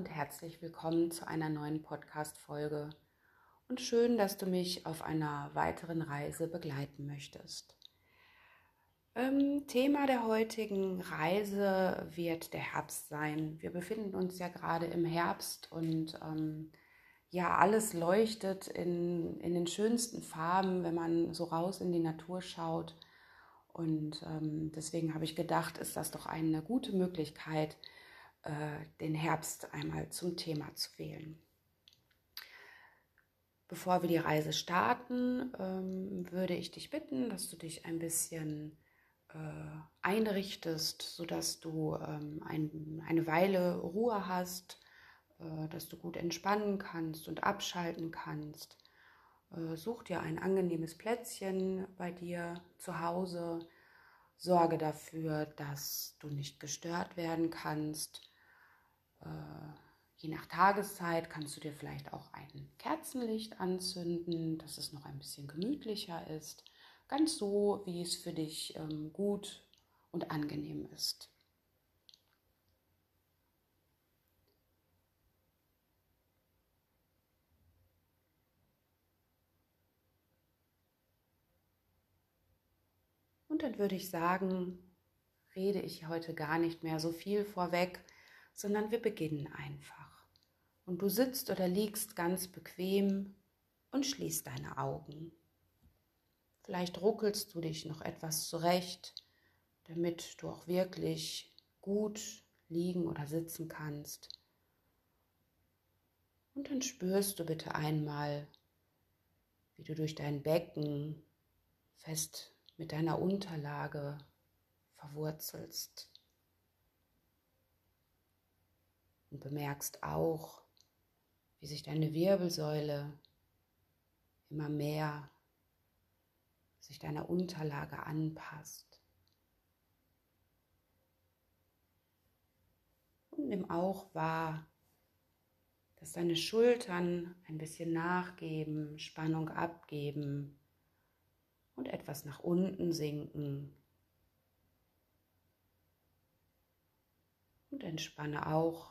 und herzlich willkommen zu einer neuen Podcast-Folge. Und schön, dass du mich auf einer weiteren Reise begleiten möchtest. Ähm, Thema der heutigen Reise wird der Herbst sein. Wir befinden uns ja gerade im Herbst und ähm, ja, alles leuchtet in, in den schönsten Farben, wenn man so raus in die Natur schaut. Und ähm, deswegen habe ich gedacht, ist das doch eine gute Möglichkeit, äh, den Herbst einmal zum Thema zu wählen. Bevor wir die Reise starten, ähm, würde ich dich bitten, dass du dich ein bisschen äh, einrichtest, sodass du ähm, ein, eine Weile Ruhe hast, äh, dass du gut entspannen kannst und abschalten kannst. Such dir ein angenehmes Plätzchen bei dir zu Hause. Sorge dafür, dass du nicht gestört werden kannst. Äh, je nach Tageszeit kannst du dir vielleicht auch ein Kerzenlicht anzünden, dass es noch ein bisschen gemütlicher ist. Ganz so, wie es für dich ähm, gut und angenehm ist. Und dann würde ich sagen, rede ich heute gar nicht mehr so viel vorweg, sondern wir beginnen einfach. Und du sitzt oder liegst ganz bequem und schließt deine Augen. Vielleicht ruckelst du dich noch etwas zurecht, damit du auch wirklich gut liegen oder sitzen kannst. Und dann spürst du bitte einmal, wie du durch dein Becken fest mit deiner Unterlage verwurzelst. Und bemerkst auch, wie sich deine Wirbelsäule immer mehr sich deiner Unterlage anpasst. Und nimm auch wahr, dass deine Schultern ein bisschen nachgeben, Spannung abgeben und etwas nach unten sinken. Und entspanne auch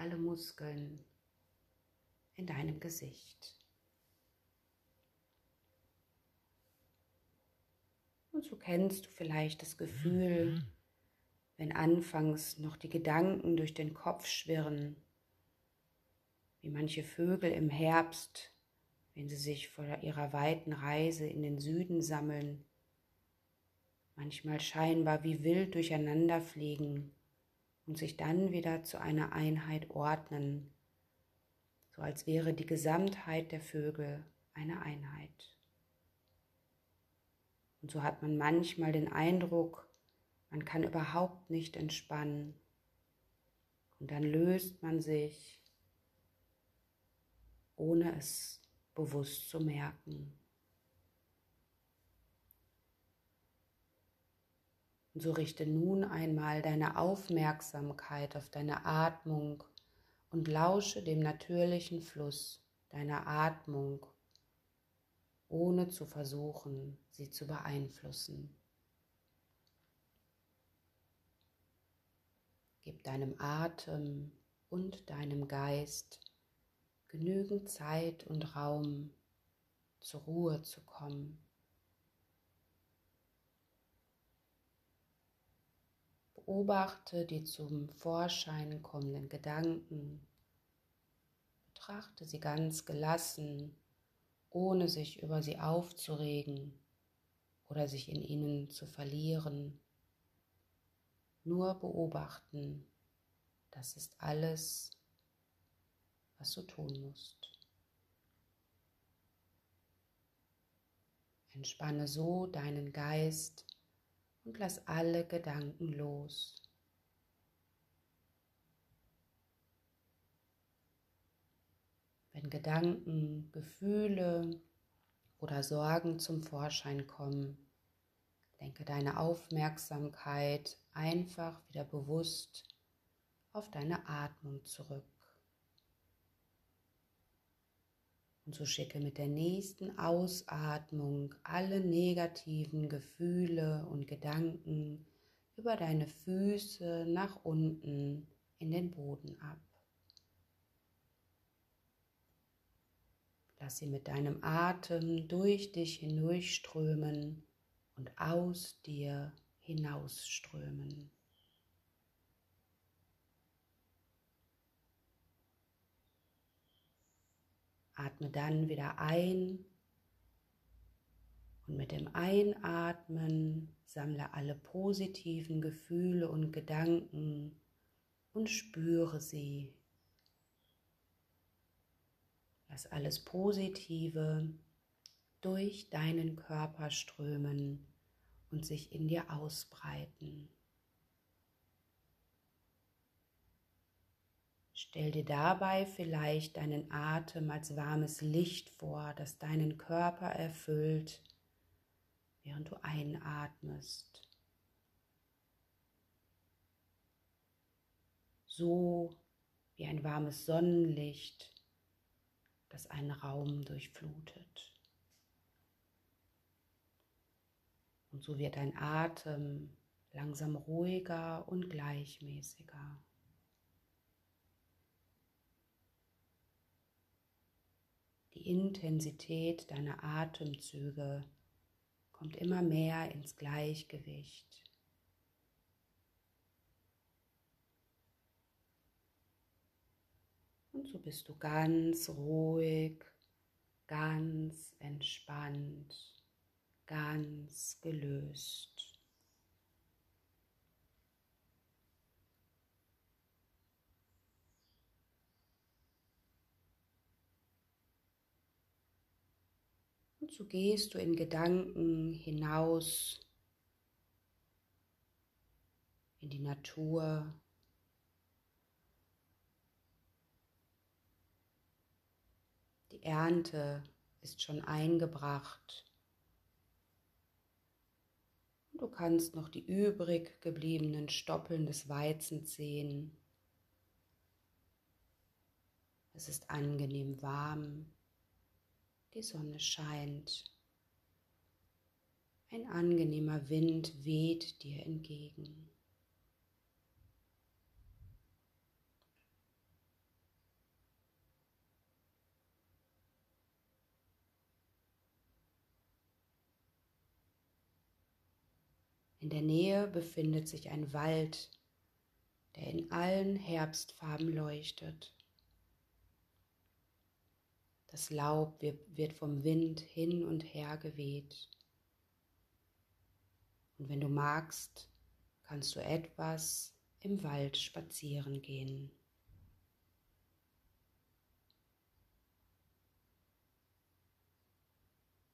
alle Muskeln in deinem Gesicht. Und so kennst du vielleicht das Gefühl, wenn anfangs noch die Gedanken durch den Kopf schwirren, wie manche Vögel im Herbst, wenn sie sich vor ihrer weiten Reise in den Süden sammeln, manchmal scheinbar wie wild durcheinander fliegen und sich dann wieder zu einer Einheit ordnen, so als wäre die Gesamtheit der Vögel eine Einheit. Und so hat man manchmal den Eindruck, man kann überhaupt nicht entspannen. Und dann löst man sich, ohne es bewusst zu merken. Und so richte nun einmal deine Aufmerksamkeit auf deine Atmung und lausche dem natürlichen Fluss deiner Atmung, ohne zu versuchen, sie zu beeinflussen. Gib deinem Atem und deinem Geist genügend Zeit und Raum, zur Ruhe zu kommen. Beobachte die zum Vorschein kommenden Gedanken. Betrachte sie ganz gelassen, ohne sich über sie aufzuregen oder sich in ihnen zu verlieren. Nur beobachten, das ist alles, was du tun musst. Entspanne so deinen Geist und lass alle Gedanken los. Wenn Gedanken, Gefühle oder Sorgen zum Vorschein kommen, lenke deine Aufmerksamkeit einfach wieder bewusst auf deine Atmung zurück. Und so schicke mit der nächsten Ausatmung alle negativen Gefühle und Gedanken über deine Füße nach unten in den Boden ab. Lass sie mit deinem Atem durch dich hindurchströmen und aus dir hinausströmen. Atme dann wieder ein und mit dem Einatmen sammle alle positiven Gefühle und Gedanken und spüre sie. Lass alles Positive durch deinen Körper strömen und sich in dir ausbreiten. Stell dir dabei vielleicht deinen Atem als warmes Licht vor, das deinen Körper erfüllt, während du einatmest. So wie ein warmes Sonnenlicht, das einen Raum durchflutet. Und so wird dein Atem langsam ruhiger und gleichmäßiger. Die Intensität deiner Atemzüge kommt immer mehr ins Gleichgewicht. Und so bist du ganz ruhig, ganz entspannt, ganz gelöst. Und so gehst du in Gedanken hinaus in die Natur. Die Ernte ist schon eingebracht. Du kannst noch die übrig gebliebenen Stoppeln des Weizens sehen. Es ist angenehm warm die Sonne scheint. Ein angenehmer Wind weht dir entgegen. In der Nähe befindet sich ein Wald, der in allen Herbstfarben leuchtet. Das Laub wird vom Wind hin und her geweht. Und wenn du magst, kannst du etwas im Wald spazieren gehen.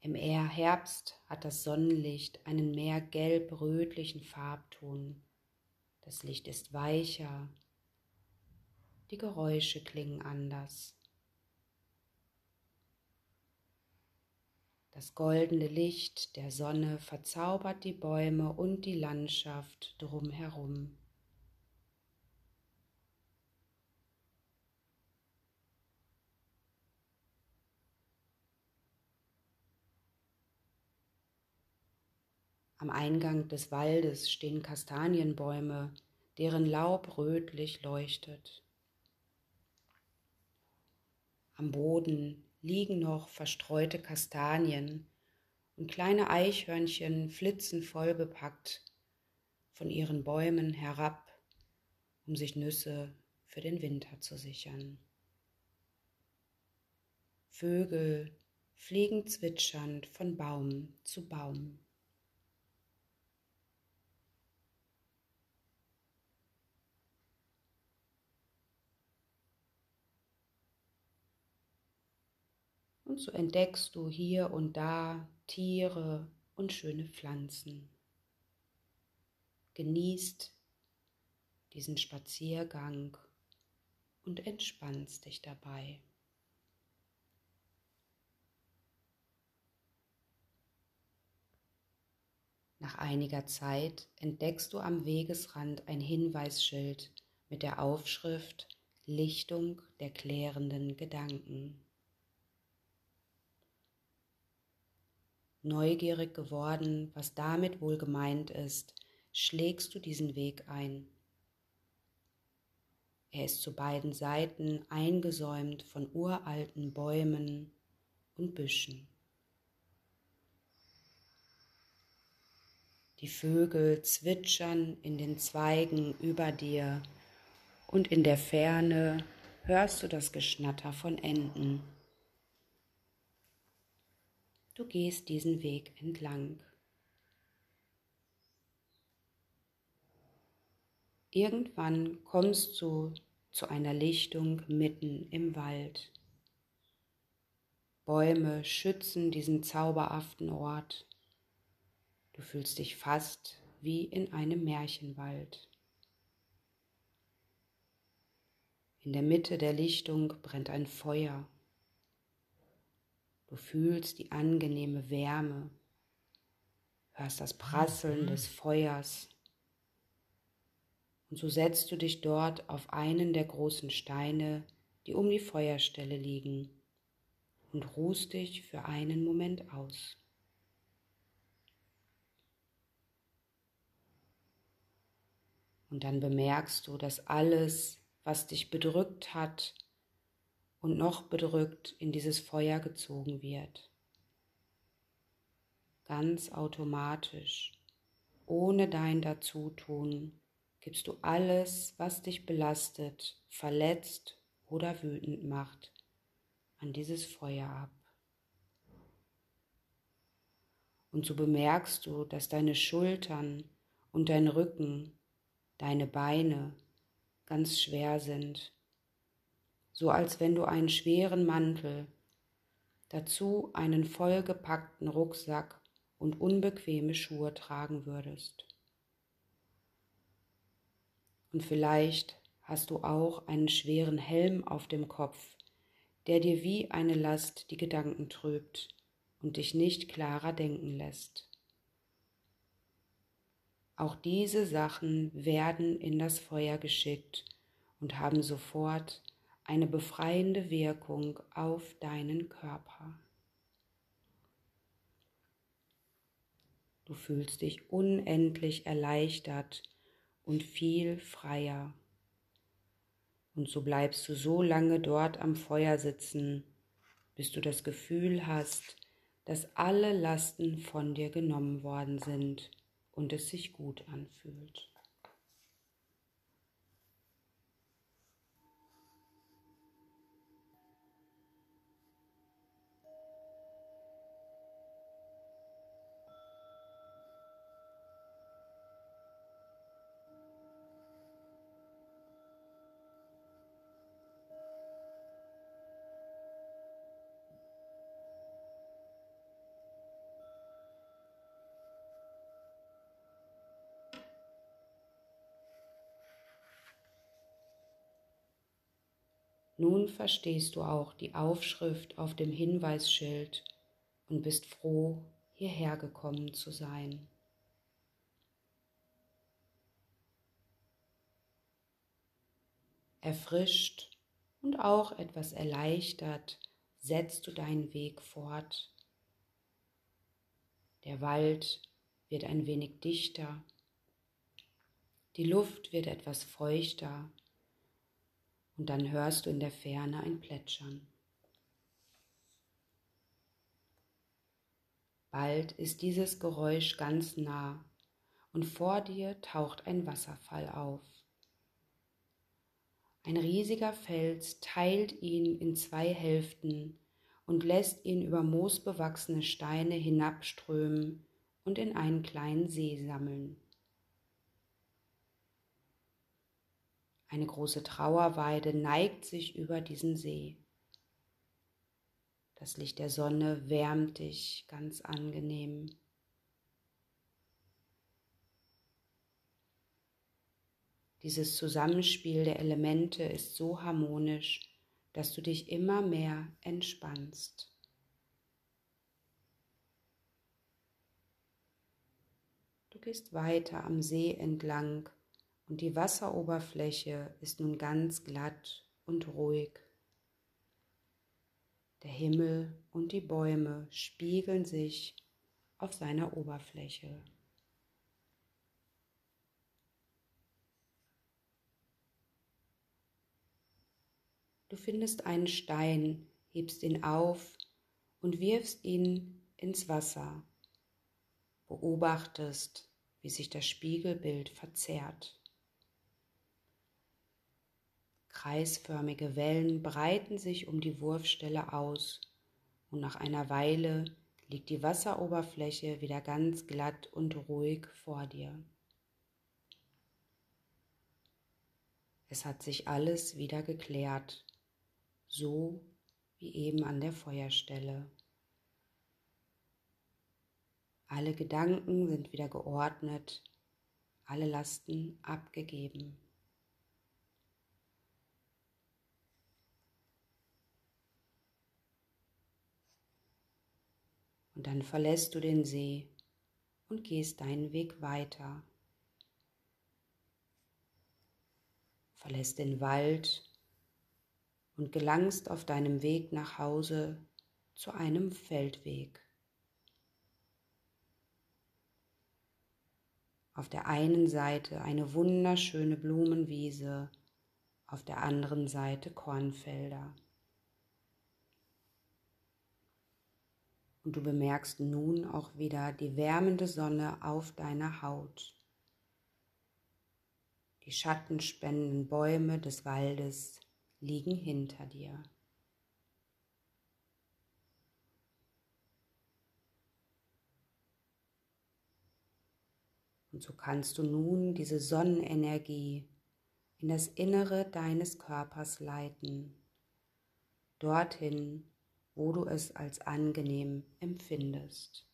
Im Herbst hat das Sonnenlicht einen mehr gelb-rötlichen Farbton. Das Licht ist weicher, die Geräusche klingen anders. Das goldene Licht der Sonne verzaubert die Bäume und die Landschaft drumherum. Am Eingang des Waldes stehen Kastanienbäume, deren Laub rötlich leuchtet. Am Boden liegen noch verstreute Kastanien und kleine Eichhörnchen flitzen vollbepackt von ihren Bäumen herab, um sich Nüsse für den Winter zu sichern. Vögel fliegen zwitschernd von Baum zu Baum. Und so entdeckst du hier und da Tiere und schöne Pflanzen. Genießt diesen Spaziergang und entspannst dich dabei. Nach einiger Zeit entdeckst du am Wegesrand ein Hinweisschild mit der Aufschrift Lichtung der klärenden Gedanken. Neugierig geworden, was damit wohl gemeint ist, schlägst du diesen Weg ein. Er ist zu beiden Seiten eingesäumt von uralten Bäumen und Büschen. Die Vögel zwitschern in den Zweigen über dir und in der Ferne hörst du das Geschnatter von Enten. Du gehst diesen Weg entlang. Irgendwann kommst du zu einer Lichtung mitten im Wald. Bäume schützen diesen zauberhaften Ort. Du fühlst dich fast wie in einem Märchenwald. In der Mitte der Lichtung brennt ein Feuer. Du fühlst die angenehme Wärme, hörst das Prasseln des Feuers und so setzt du dich dort auf einen der großen Steine, die um die Feuerstelle liegen, und ruhst dich für einen Moment aus. Und dann bemerkst du, dass alles, was dich bedrückt hat und noch bedrückt, in dieses Feuer gezogen wird. Ganz automatisch, ohne dein Dazutun gibst du alles, was dich belastet, verletzt oder wütend macht, an dieses Feuer ab. Und so bemerkst du, dass deine Schultern und dein Rücken, deine Beine ganz schwer sind, so als wenn du einen schweren Mantel, dazu einen vollgepackten Rucksack und unbequeme Schuhe tragen würdest. Und vielleicht hast du auch einen schweren Helm auf dem Kopf, der dir wie eine Last die Gedanken trübt und dich nicht klarer denken lässt. Auch diese Sachen werden in das Feuer geschickt und haben sofort eine befreiende Wirkung auf deinen Körper. Du fühlst dich unendlich erleichtert und viel freier. Und so bleibst du so lange dort am Feuer sitzen, bis du das Gefühl hast, dass alle Lasten von dir genommen worden sind und es sich gut anfühlt. Nun verstehst du auch die Aufschrift auf dem Hinweisschild und bist froh, hierher gekommen zu sein. Erfrischt und auch etwas erleichtert setzt du deinen Weg fort. Der Wald wird ein wenig dichter, die Luft wird etwas feuchter und dann hörst du in der Ferne ein Plätschern. Bald ist dieses Geräusch ganz nah und vor dir taucht ein Wasserfall auf. Ein riesiger Fels teilt ihn in zwei Hälften und lässt ihn über moosbewachsene Steine hinabströmen und in einen kleinen See sammeln. Eine große Trauerweide neigt sich über diesen See. Das Licht der Sonne wärmt dich ganz angenehm. Dieses Zusammenspiel der Elemente ist so harmonisch, dass du dich immer mehr entspannst. Du gehst weiter am See entlang und die Wasseroberfläche ist nun ganz glatt und ruhig. Der Himmel und die Bäume spiegeln sich auf seiner Oberfläche. Du findest einen Stein, hebst ihn auf und wirfst ihn ins Wasser. Beobachtest, wie sich das Spiegelbild verzerrt. Kreisförmige Wellen breiten sich um die Wurfstelle aus und nach einer Weile liegt die Wasseroberfläche wieder ganz glatt und ruhig vor dir. Es hat sich alles wieder geklärt, so wie eben an der Feuerstelle. Alle Gedanken sind wieder geordnet, alle Lasten abgegeben. Und dann verlässt du den See und gehst deinen Weg weiter. Verlässt den Wald und gelangst auf deinem Weg nach Hause zu einem Feldweg. Auf der einen Seite eine wunderschöne Blumenwiese, auf der anderen Seite Kornfelder. Und du bemerkst nun auch wieder die wärmende Sonne auf deiner Haut. Die schattenspendenden Bäume des Waldes liegen hinter dir. Und so kannst du nun diese Sonnenenergie in das Innere deines Körpers leiten, dorthin, wo du es als angenehm empfindest.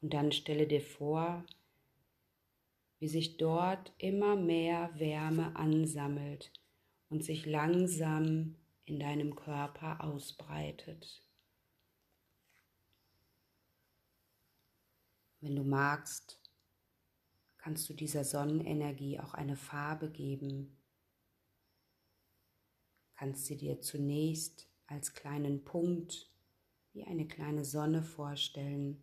Und dann stelle dir vor, wie sich dort immer mehr Wärme ansammelt und sich langsam in deinem Körper ausbreitet. Wenn du magst, kannst du dieser Sonnenenergie auch eine Farbe geben kannst sie dir zunächst als kleinen Punkt wie eine kleine Sonne vorstellen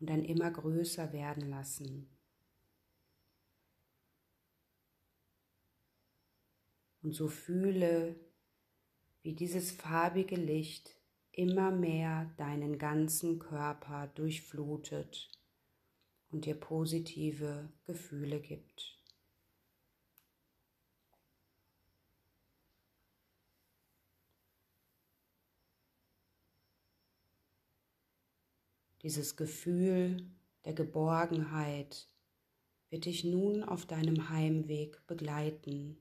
und dann immer größer werden lassen. Und so fühle, wie dieses farbige Licht immer mehr deinen ganzen Körper durchflutet und dir positive Gefühle gibt. Dieses Gefühl der Geborgenheit wird dich nun auf deinem Heimweg begleiten.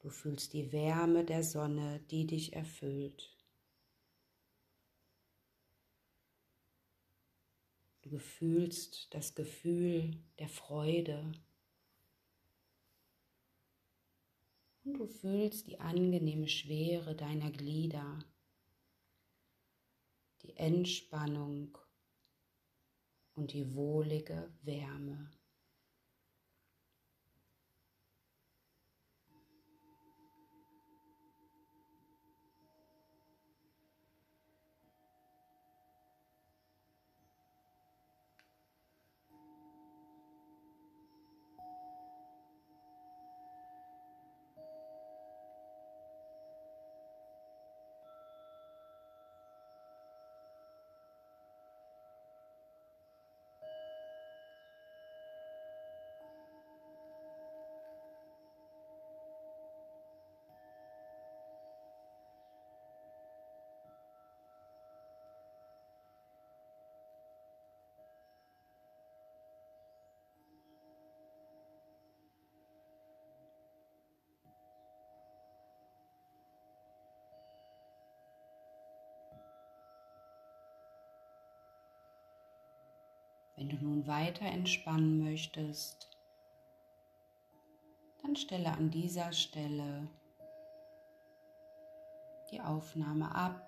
Du fühlst die Wärme der Sonne, die dich erfüllt. Du fühlst das Gefühl der Freude. Und du fühlst die angenehme Schwere deiner Glieder die Entspannung und die wohlige Wärme. Wenn du nun weiter entspannen möchtest, dann stelle an dieser Stelle die Aufnahme ab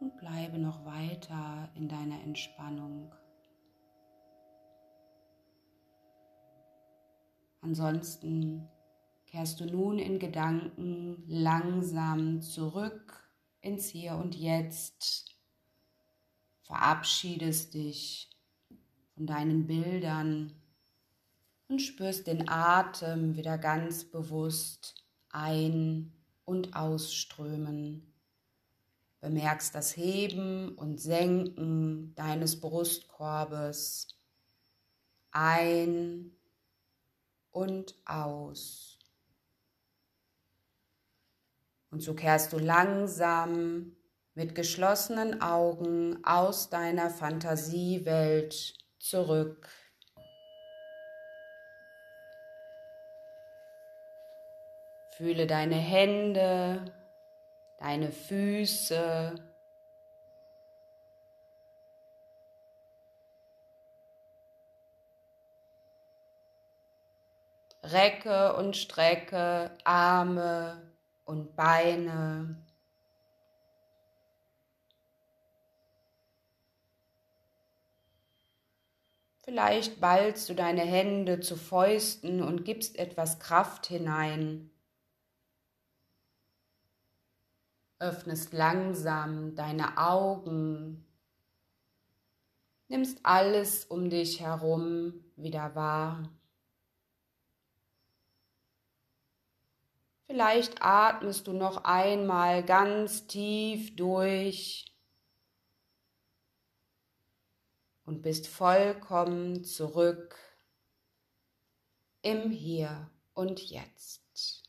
und bleibe noch weiter in deiner Entspannung. Ansonsten kehrst du nun in Gedanken langsam zurück ins Hier und Jetzt verabschiedest dich von deinen Bildern und spürst den Atem wieder ganz bewusst ein- und ausströmen. Bemerkst das Heben und Senken deines Brustkorbes ein und aus. Und so kehrst du langsam mit geschlossenen Augen aus deiner Fantasiewelt zurück Fühle deine Hände, deine Füße. Recke und strecke Arme und Beine. Vielleicht ballst du deine Hände zu Fäusten und gibst etwas Kraft hinein. öffnest langsam deine Augen, nimmst alles um dich herum wieder wahr. Vielleicht atmest du noch einmal ganz tief durch und bist vollkommen zurück im Hier und Jetzt.